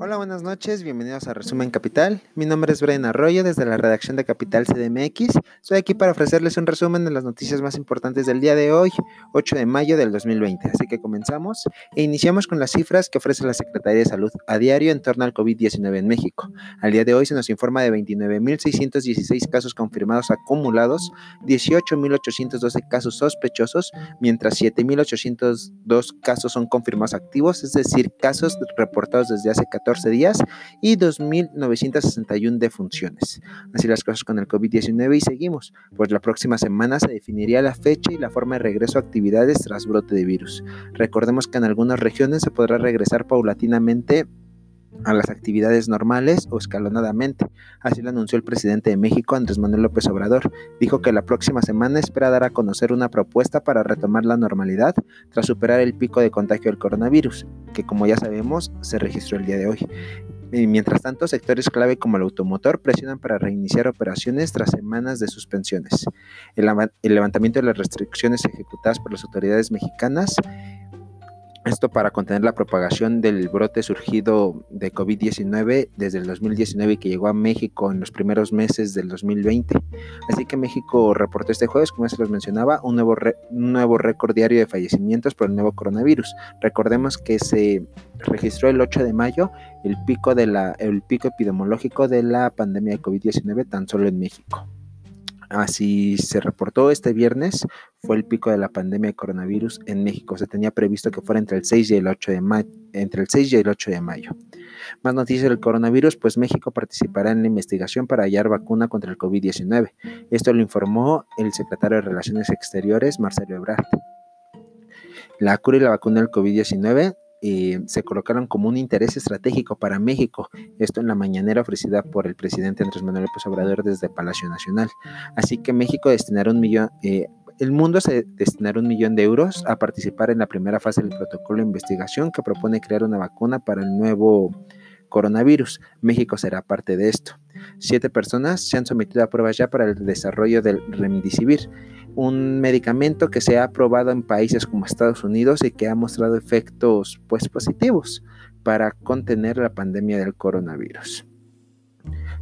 Hola, buenas noches, bienvenidos a Resumen Capital. Mi nombre es Brian Arroyo desde la redacción de Capital CDMX. Estoy aquí para ofrecerles un resumen de las noticias más importantes del día de hoy, 8 de mayo del 2020. Así que comenzamos e iniciamos con las cifras que ofrece la Secretaría de Salud a diario en torno al COVID-19 en México. Al día de hoy se nos informa de 29.616 casos confirmados acumulados, 18.812 casos sospechosos, mientras 7.802 casos son confirmados activos, es decir, casos reportados desde hace 14 días y 2.961 defunciones. Así las cosas con el COVID-19 y seguimos, pues la próxima semana se definiría la fecha y la forma de regreso a actividades tras brote de virus. Recordemos que en algunas regiones se podrá regresar paulatinamente a las actividades normales o escalonadamente. Así lo anunció el presidente de México, Andrés Manuel López Obrador. Dijo que la próxima semana espera dar a conocer una propuesta para retomar la normalidad tras superar el pico de contagio del coronavirus, que como ya sabemos se registró el día de hoy. Mientras tanto, sectores clave como el automotor presionan para reiniciar operaciones tras semanas de suspensiones. El levantamiento de las restricciones ejecutadas por las autoridades mexicanas esto para contener la propagación del brote surgido de COVID-19 desde el 2019 y que llegó a México en los primeros meses del 2020. Así que México reportó este jueves, como ya se los mencionaba, un nuevo, un nuevo récord diario de fallecimientos por el nuevo coronavirus. Recordemos que se registró el 8 de mayo el pico, de la, el pico epidemiológico de la pandemia de COVID-19 tan solo en México. Así se reportó este viernes, fue el pico de la pandemia de coronavirus en México. Se tenía previsto que fuera entre el 6 y el 8 de mayo. Entre el 6 y el 8 de mayo. Más noticias del coronavirus, pues México participará en la investigación para hallar vacuna contra el COVID-19. Esto lo informó el secretario de Relaciones Exteriores, Marcelo Ebrard. La cura y la vacuna del COVID-19 eh, se colocaron como un interés estratégico para México, esto en la mañanera ofrecida por el presidente Andrés Manuel López Obrador desde Palacio Nacional. Así que México destinará un millón, eh, el mundo se destinará un millón de euros a participar en la primera fase del protocolo de investigación que propone crear una vacuna para el nuevo coronavirus. México será parte de esto. Siete personas se han sometido a pruebas ya para el desarrollo del remdesivir un medicamento que se ha aprobado en países como Estados Unidos y que ha mostrado efectos pues positivos para contener la pandemia del coronavirus.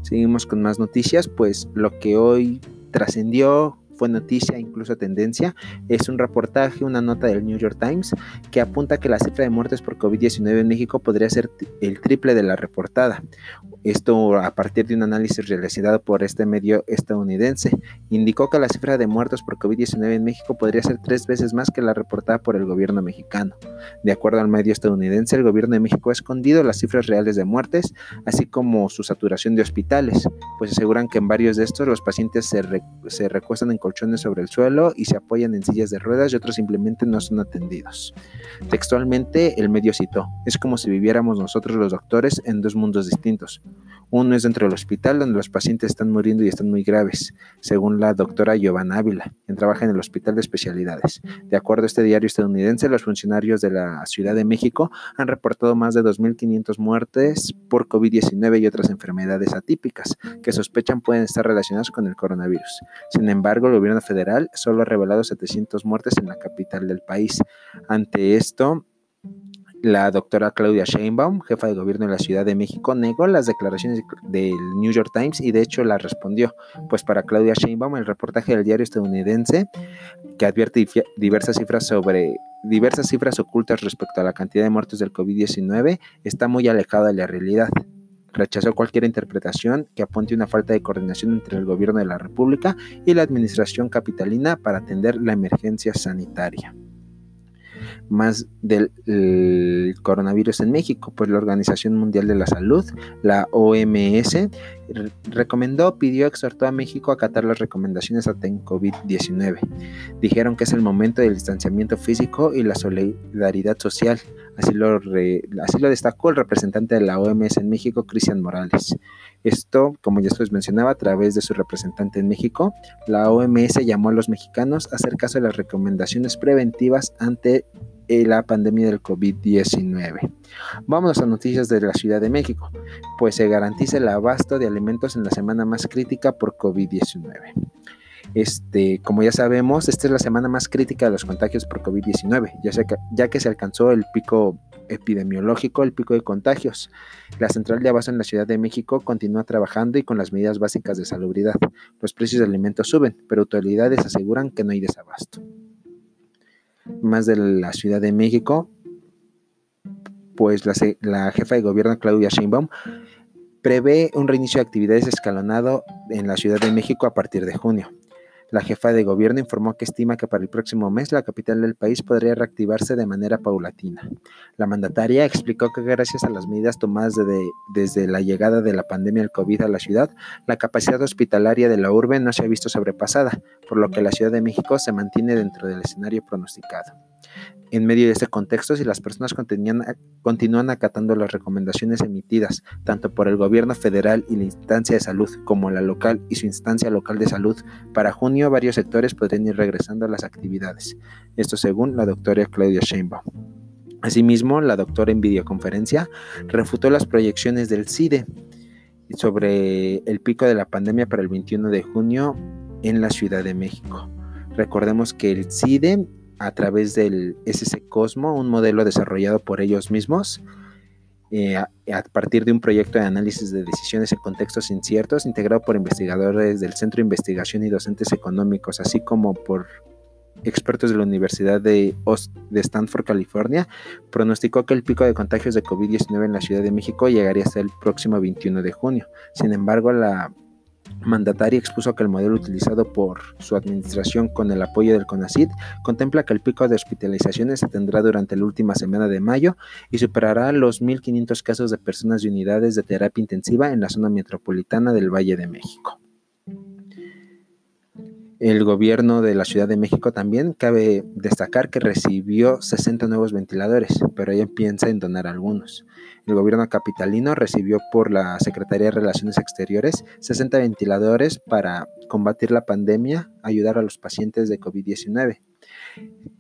Seguimos con más noticias, pues lo que hoy trascendió fue noticia, incluso tendencia, es un reportaje, una nota del New York Times que apunta que la cifra de muertes por COVID-19 en México podría ser el triple de la reportada. Esto a partir de un análisis realizado por este medio estadounidense. Indicó que la cifra de muertos por COVID-19 en México podría ser tres veces más que la reportada por el gobierno mexicano. De acuerdo al medio estadounidense, el gobierno de México ha escondido las cifras reales de muertes, así como su saturación de hospitales, pues aseguran que en varios de estos los pacientes se, se recuestan en colchones sobre el suelo y se apoyan en sillas de ruedas y otros simplemente no son atendidos. Textualmente, el medio citó, es como si viviéramos nosotros los doctores en dos mundos distintos. Uno es dentro del hospital donde los pacientes están muriendo y están muy graves, según la doctora Giovanna Ávila, quien trabaja en el Hospital de Especialidades. De acuerdo a este diario estadounidense, los funcionarios de la Ciudad de México han reportado más de 2.500 muertes por COVID-19 y otras enfermedades atípicas que sospechan pueden estar relacionadas con el coronavirus. Sin embargo, gobierno federal solo ha revelado 700 muertes en la capital del país. Ante esto, la doctora Claudia Sheinbaum, jefa de gobierno de la Ciudad de México, negó las declaraciones del New York Times y de hecho las respondió, pues para Claudia Sheinbaum el reportaje del diario estadounidense que advierte diversas cifras sobre diversas cifras ocultas respecto a la cantidad de muertos del COVID-19 está muy alejado de la realidad. Rechazó cualquier interpretación que apunte una falta de coordinación entre el gobierno de la República y la administración capitalina para atender la emergencia sanitaria más del coronavirus en México, pues la Organización Mundial de la Salud, la OMS, recomendó, pidió, exhortó a México a acatar las recomendaciones ante COVID-19. Dijeron que es el momento del distanciamiento físico y la solidaridad social. Así lo, así lo destacó el representante de la OMS en México, Cristian Morales. Esto, como ya les mencionaba, a través de su representante en México, la OMS llamó a los mexicanos a hacer caso de las recomendaciones preventivas ante eh, la pandemia del COVID-19. Vamos a noticias de la Ciudad de México, pues se garantiza el abasto de alimentos en la semana más crítica por COVID-19. Este, como ya sabemos, esta es la semana más crítica de los contagios por COVID-19, ya, ya que se alcanzó el pico epidemiológico el pico de contagios. La central de abasto en la Ciudad de México continúa trabajando y con las medidas básicas de salubridad. Los precios de alimentos suben, pero autoridades aseguran que no hay desabasto. Más de la Ciudad de México, pues la, jefa de gobierno Claudia Sheinbaum prevé un reinicio de actividades escalonado en la Ciudad de México a partir de junio. La jefa de gobierno informó que estima que para el próximo mes la capital del país podría reactivarse de manera paulatina. La mandataria explicó que gracias a las medidas tomadas desde la llegada de la pandemia del COVID a la ciudad, la capacidad hospitalaria de la urbe no se ha visto sobrepasada, por lo que la Ciudad de México se mantiene dentro del escenario pronosticado. En medio de este contexto, si las personas continúan acatando las recomendaciones emitidas tanto por el gobierno federal y la instancia de salud como la local y su instancia local de salud, para junio varios sectores podrían ir regresando a las actividades. Esto según la doctora Claudia Sheinbaum. Asimismo, la doctora en videoconferencia refutó las proyecciones del CIDE sobre el pico de la pandemia para el 21 de junio en la Ciudad de México. Recordemos que el CIDE a través del SC Cosmo, un modelo desarrollado por ellos mismos, eh, a, partir de un proyecto de análisis de decisiones en contextos inciertos, integrado por investigadores del Centro de Investigación y Docentes Económicos, así como por expertos de la Universidad de, de Stanford, California, pronosticó que el pico de contagios de COVID-19 en la Ciudad de México llegaría hasta el próximo 21 de junio. Sin embargo, la mandataria expuso que el modelo utilizado por su administración con el apoyo del CONACID contempla que el pico de hospitalizaciones se tendrá durante la última semana de mayo y superará los 1.500 casos de personas y unidades de terapia intensiva en la zona metropolitana del Valle de México. El gobierno de la Ciudad de México también cabe destacar que recibió 60 nuevos ventiladores, pero ella piensa en donar algunos. El gobierno capitalino recibió por la Secretaría de Relaciones Exteriores 60 ventiladores para combatir la pandemia, ayudar a los pacientes de COVID-19.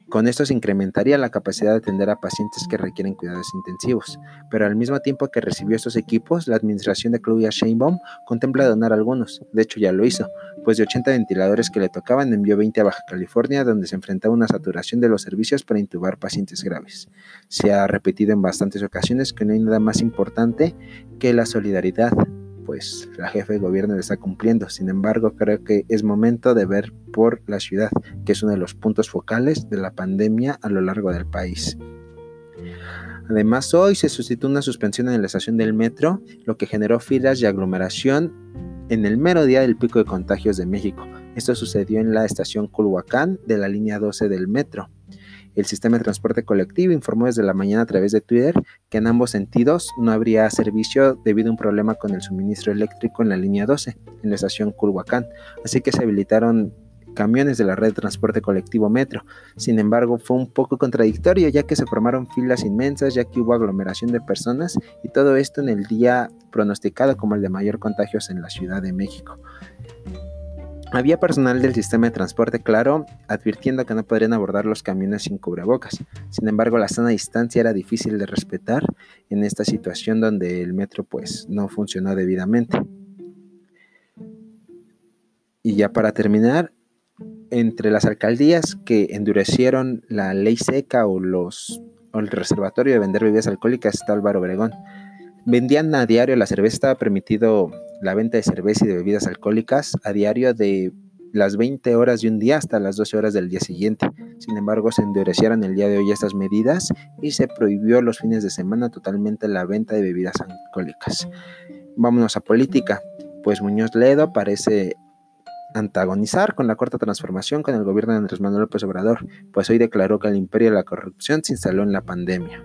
Con esto se incrementaría la capacidad de atender a pacientes que requieren cuidados intensivos, pero al mismo tiempo que recibió estos equipos, la administración de Claudia Sheinbaum contempla donar algunos, de hecho ya lo hizo, pues de 80 ventiladores que le tocaban envió 20 a Baja California, donde se enfrentaba una saturación de los servicios para intubar pacientes graves. Se ha repetido en bastantes ocasiones que no hay nada más importante que la solidaridad, pues la jefe de gobierno le está cumpliendo. Sin embargo, creo que es momento de ver por la ciudad, que es uno de los puntos focales de la pandemia a lo largo del país. Además, hoy se suscitó una suspensión en la estación del metro, lo que generó filas y aglomeración en el mero día del pico de contagios de México. Esto sucedió en la estación Culhuacán de la línea 12 del metro. El sistema de transporte colectivo informó desde la mañana a través de Twitter que en ambos sentidos no habría servicio debido a un problema con el suministro eléctrico en la línea 12, en la estación Culhuacán, así que se habilitaron camiones de la red de transporte colectivo Metro. Sin embargo, fue un poco contradictorio ya que se formaron filas inmensas, ya que hubo aglomeración de personas y todo esto en el día pronosticado como el de mayor contagios en la Ciudad de México. Había personal del sistema de transporte claro advirtiendo que no podrían abordar los camiones sin cubrebocas. Sin embargo, la sana distancia era difícil de respetar en esta situación donde el metro pues no funcionó debidamente. Y ya para terminar, entre las alcaldías que endurecieron la ley seca o los o el reservatorio de vender bebidas alcohólicas está Álvaro Obregón. Vendían a diario la cerveza, estaba permitido la venta de cerveza y de bebidas alcohólicas a diario de las 20 horas de un día hasta las 12 horas del día siguiente. Sin embargo, se endurecieron el día de hoy estas medidas y se prohibió los fines de semana totalmente la venta de bebidas alcohólicas. Vámonos a política. Pues Muñoz Ledo parece antagonizar con la corta transformación con el gobierno de Andrés Manuel López Obrador, pues hoy declaró que el imperio de la corrupción se instaló en la pandemia.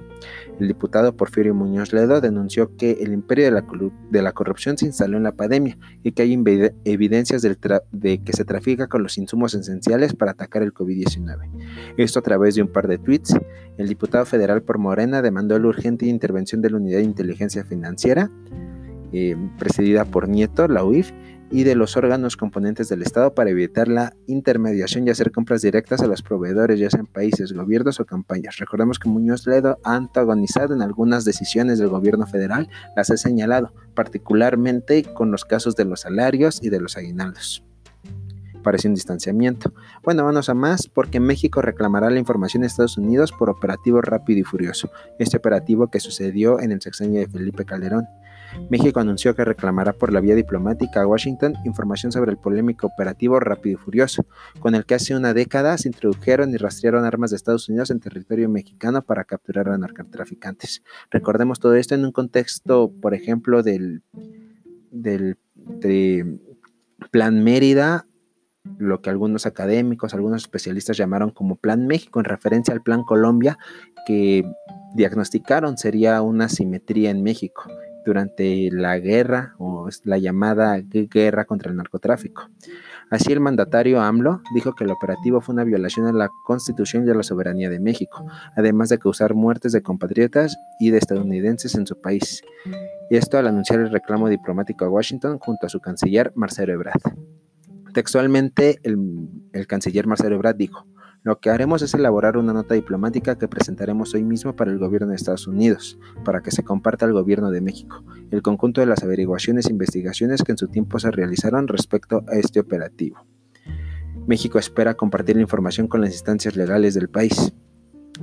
El diputado Porfirio Muñoz Ledo denunció que el imperio de la, de la corrupción se instaló en la pandemia y que hay evidencias de que se trafica con los insumos esenciales para atacar el COVID-19. Esto a través de un par de tweets. El diputado federal por Morena demandó la urgente intervención de la Unidad de Inteligencia Financiera, eh, presidida por Nieto, la UIF, y de los órganos componentes del Estado para evitar la intermediación y hacer compras directas a los proveedores, ya sean países, gobiernos o campañas. Recordemos que Muñoz Ledo ha antagonizado en algunas decisiones del gobierno federal, las ha señalado, particularmente con los casos de los salarios y de los aguinaldos. Parece un distanciamiento. Bueno, vamos a más porque México reclamará la información de Estados Unidos por operativo rápido y furioso. Este operativo que sucedió en el sexenio de Felipe Calderón. México anunció que reclamará por la vía diplomática a Washington información sobre el polémico operativo Rápido y Furioso, con el que hace una década se introdujeron y rastrearon armas de Estados Unidos en territorio mexicano para capturar a narcotraficantes. Recordemos todo esto en un contexto, por ejemplo, del, Plan Mérida lo que algunos académicos, algunos especialistas llamaron como Plan México en referencia al Plan Colombia que diagnosticaron sería una simetría en México durante la guerra o la llamada guerra contra el narcotráfico. Así el mandatario AMLO dijo que el operativo fue una violación a la constitución y a la soberanía de México, además de causar muertes de compatriotas y de estadounidenses en su país. Esto al anunciar el reclamo diplomático a Washington junto a su canciller Marcelo Ebrard. Textualmente, el, el canciller Marcelo Ebrard dijo, lo que haremos es elaborar una nota diplomática que presentaremos hoy mismo para el gobierno de Estados Unidos, para que se comparta al gobierno de México, el conjunto de las averiguaciones e investigaciones que en su tiempo se realizaron respecto a este operativo. México espera compartir la información con las instancias legales del país.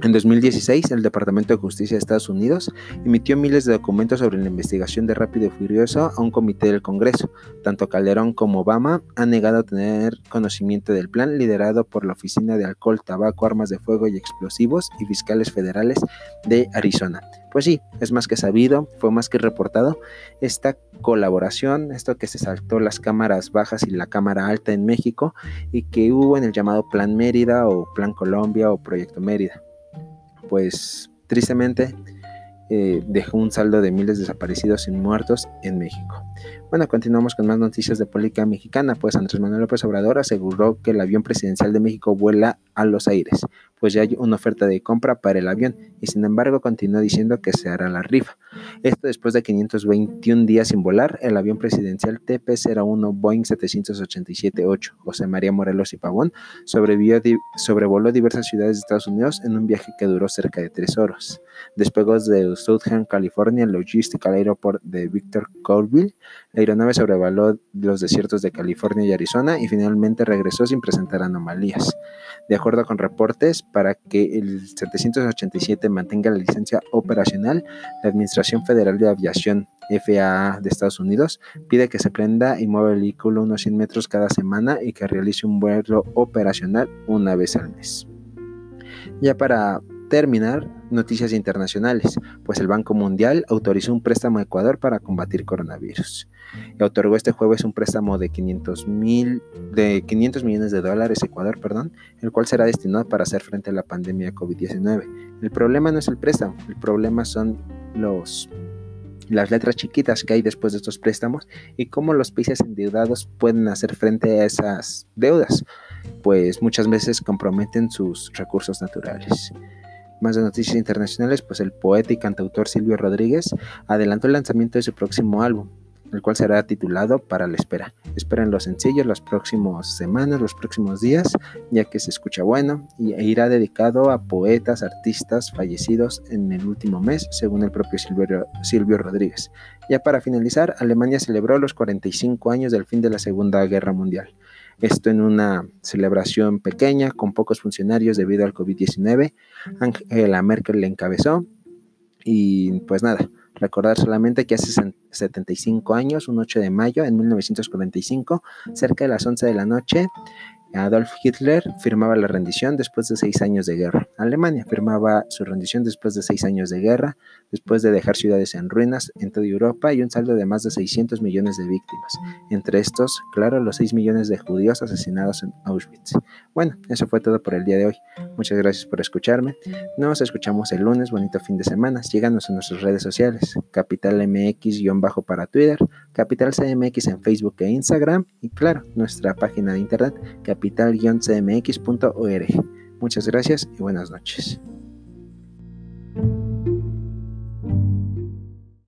En 2016, el Departamento de Justicia de Estados Unidos emitió miles de documentos sobre la investigación de Rápido y Furioso a un comité del Congreso. Tanto Calderón como Obama han negado tener conocimiento del plan liderado por la Oficina de Alcohol, Tabaco, Armas de Fuego y Explosivos y Fiscales Federales de Arizona. Pues sí, es más que sabido, fue más que reportado esta colaboración, esto que se saltó las cámaras bajas y la cámara alta en México y que hubo en el llamado Plan Mérida o Plan Colombia o Proyecto Mérida pues tristemente eh, dejó un saldo de miles de desaparecidos y muertos en México. Bueno, continuamos con más noticias de política mexicana, pues Andrés Manuel López Obrador aseguró que el avión presidencial de México vuela a los aires, pues ya hay una oferta de compra para el avión y sin embargo continúa diciendo que se hará la rifa. Esto después de 521 días sin volar, el avión presidencial TP-01 Boeing 787-8 José María Morelos y Pavón sobrevoló diversas ciudades de Estados Unidos en un viaje que duró cerca de tres horas. Despegó de Southern California Logistical Airport de Victor Colville la aeronave sobrevoló los desiertos de California y Arizona y finalmente regresó sin presentar anomalías. De acuerdo con reportes, para que el 787 mantenga la licencia operacional, la Administración Federal de Aviación FAA de Estados Unidos pide que se prenda y mueva el vehículo unos 100 metros cada semana y que realice un vuelo operacional una vez al mes. Ya para terminar, noticias internacionales, pues el Banco Mundial autorizó un préstamo a Ecuador para combatir coronavirus. Y otorgó este jueves un préstamo de 500, mil, de 500 millones de dólares a Ecuador, perdón, el cual será destinado para hacer frente a la pandemia de COVID-19. El problema no es el préstamo, el problema son los las letras chiquitas que hay después de estos préstamos y cómo los países endeudados pueden hacer frente a esas deudas, pues muchas veces comprometen sus recursos naturales. Más de noticias internacionales, pues el poeta y cantautor Silvio Rodríguez adelantó el lanzamiento de su próximo álbum, el cual será titulado Para la Espera. Esperen los sencillos las próximas semanas, los próximos días, ya que se escucha bueno y e irá dedicado a poetas, artistas fallecidos en el último mes, según el propio Silvio, Silvio Rodríguez. Ya para finalizar, Alemania celebró los 45 años del fin de la Segunda Guerra Mundial. Esto en una celebración pequeña con pocos funcionarios debido al COVID-19. Angela Merkel le encabezó y pues nada, recordar solamente que hace 75 años, un 8 de mayo en 1945, cerca de las 11 de la noche, Adolf Hitler firmaba la rendición después de seis años de guerra. Alemania firmaba su rendición después de seis años de guerra, después de dejar ciudades en ruinas en toda Europa y un saldo de más de 600 millones de víctimas. Entre estos, claro, los 6 millones de judíos asesinados en Auschwitz. Bueno, eso fue todo por el día de hoy. Muchas gracias por escucharme. Nos escuchamos el lunes. Bonito fin de semana. Síganos en nuestras redes sociales. Capital MX- para Twitter, Capital CMX en Facebook e Instagram y claro, nuestra página de internet capital-cmx.org. Muchas gracias y buenas noches.